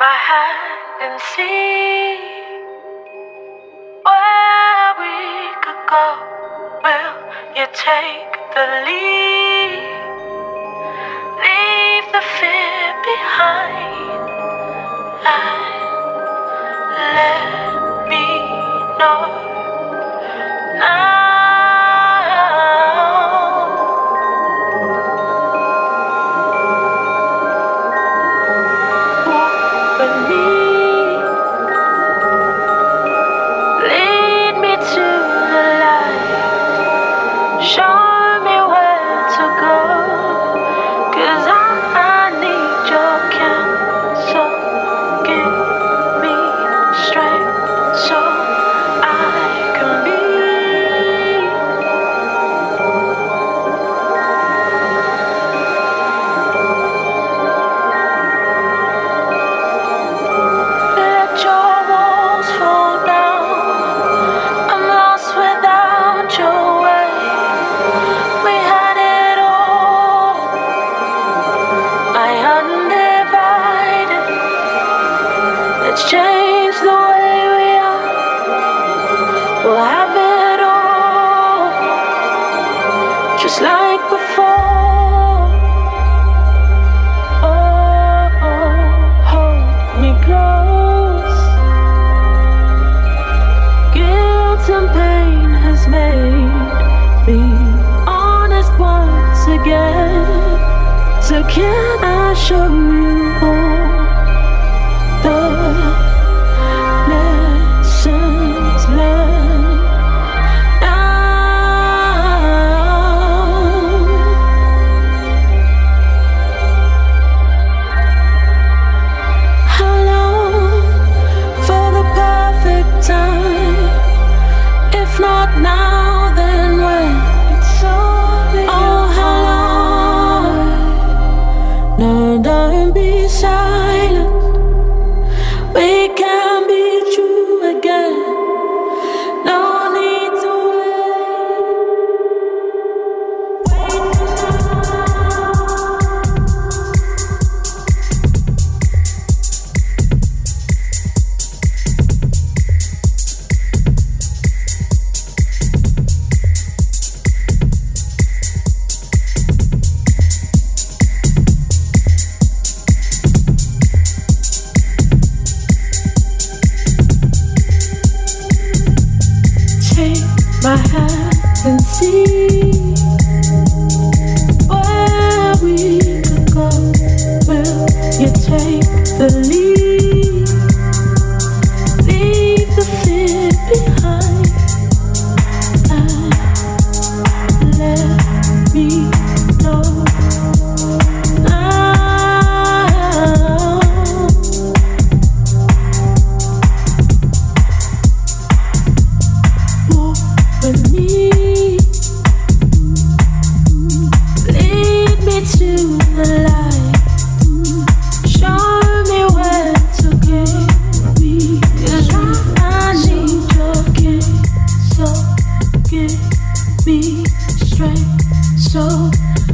my hand and see where we could go. Will you take the lead?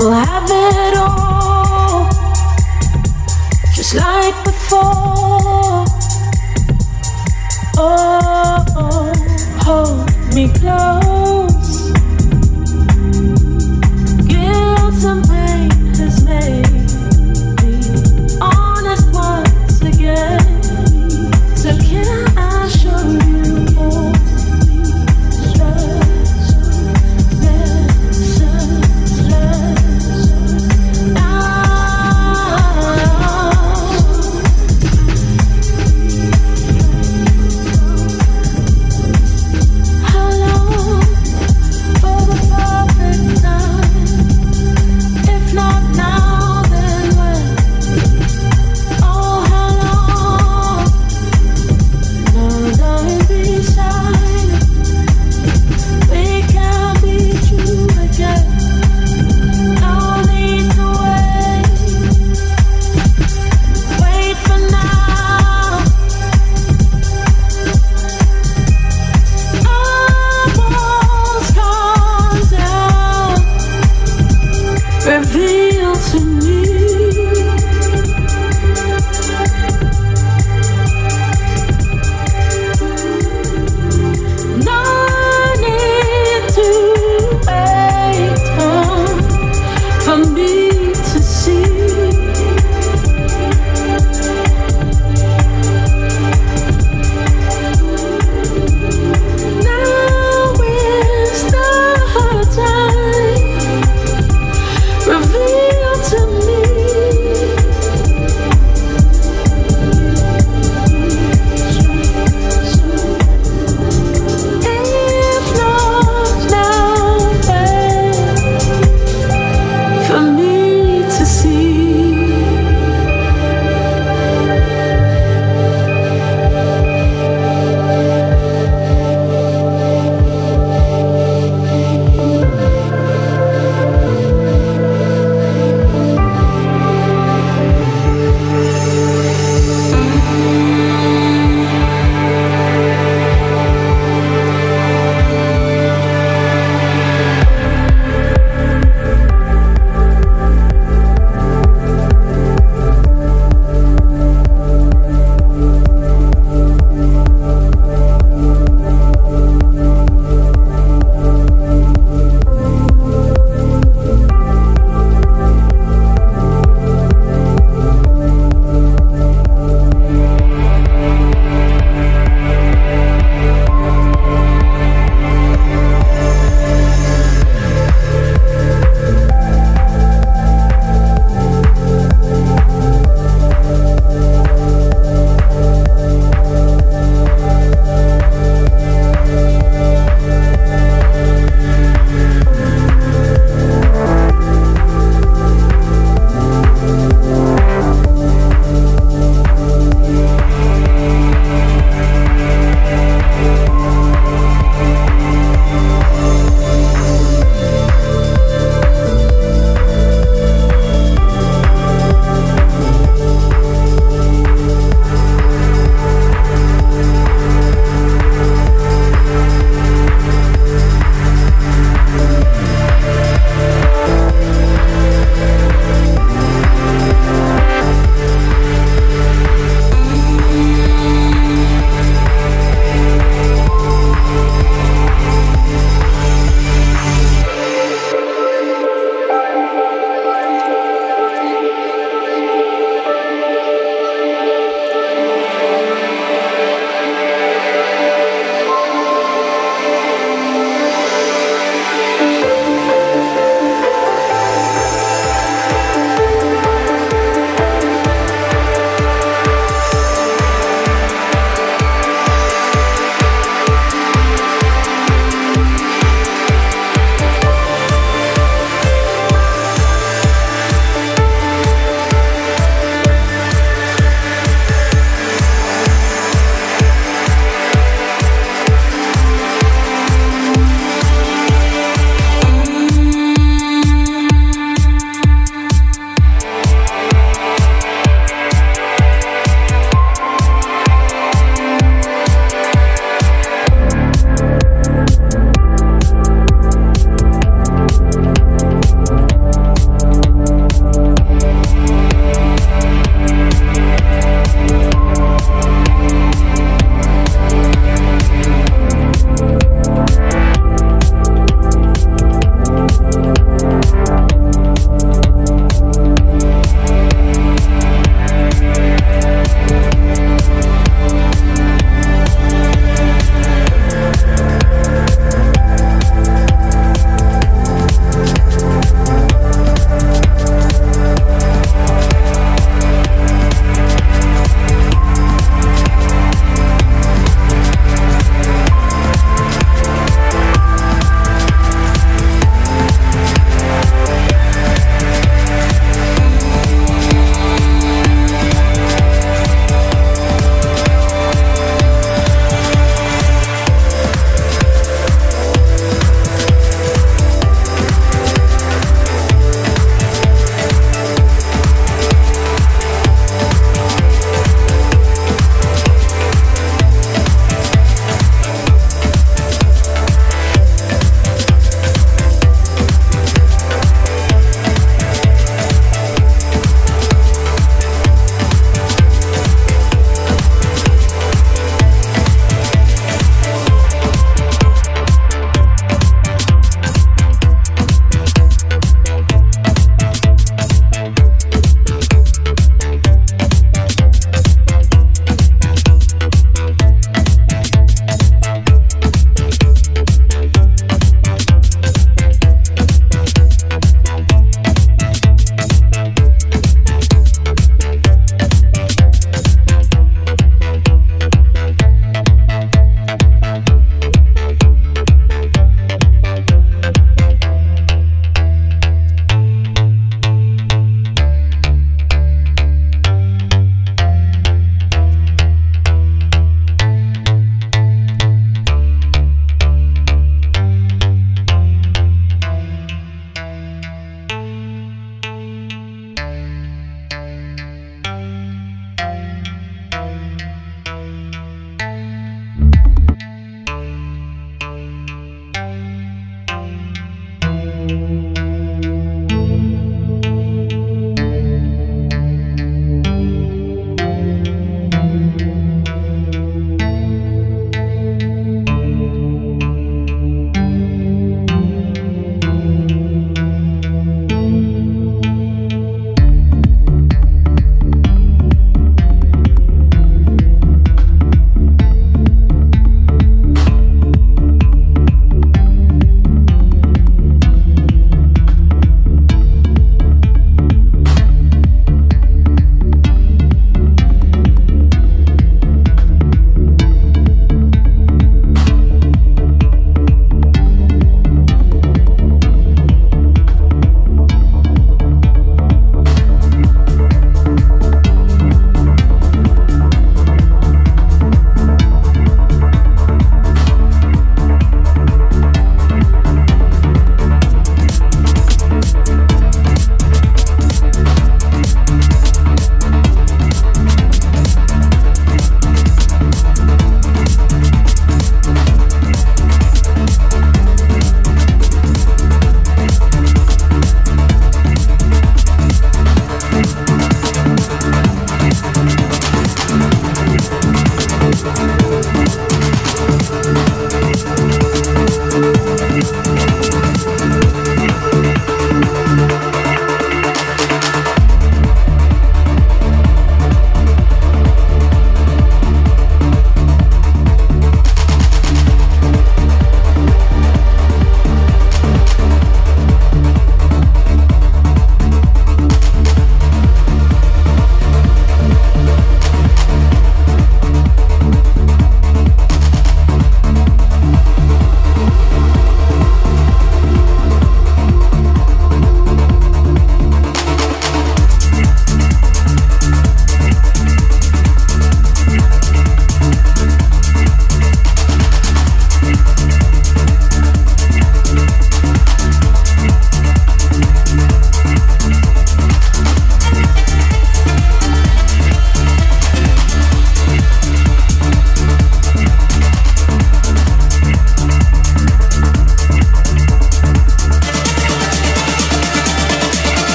We'll have it all, just like before. Oh, oh, oh hold me close.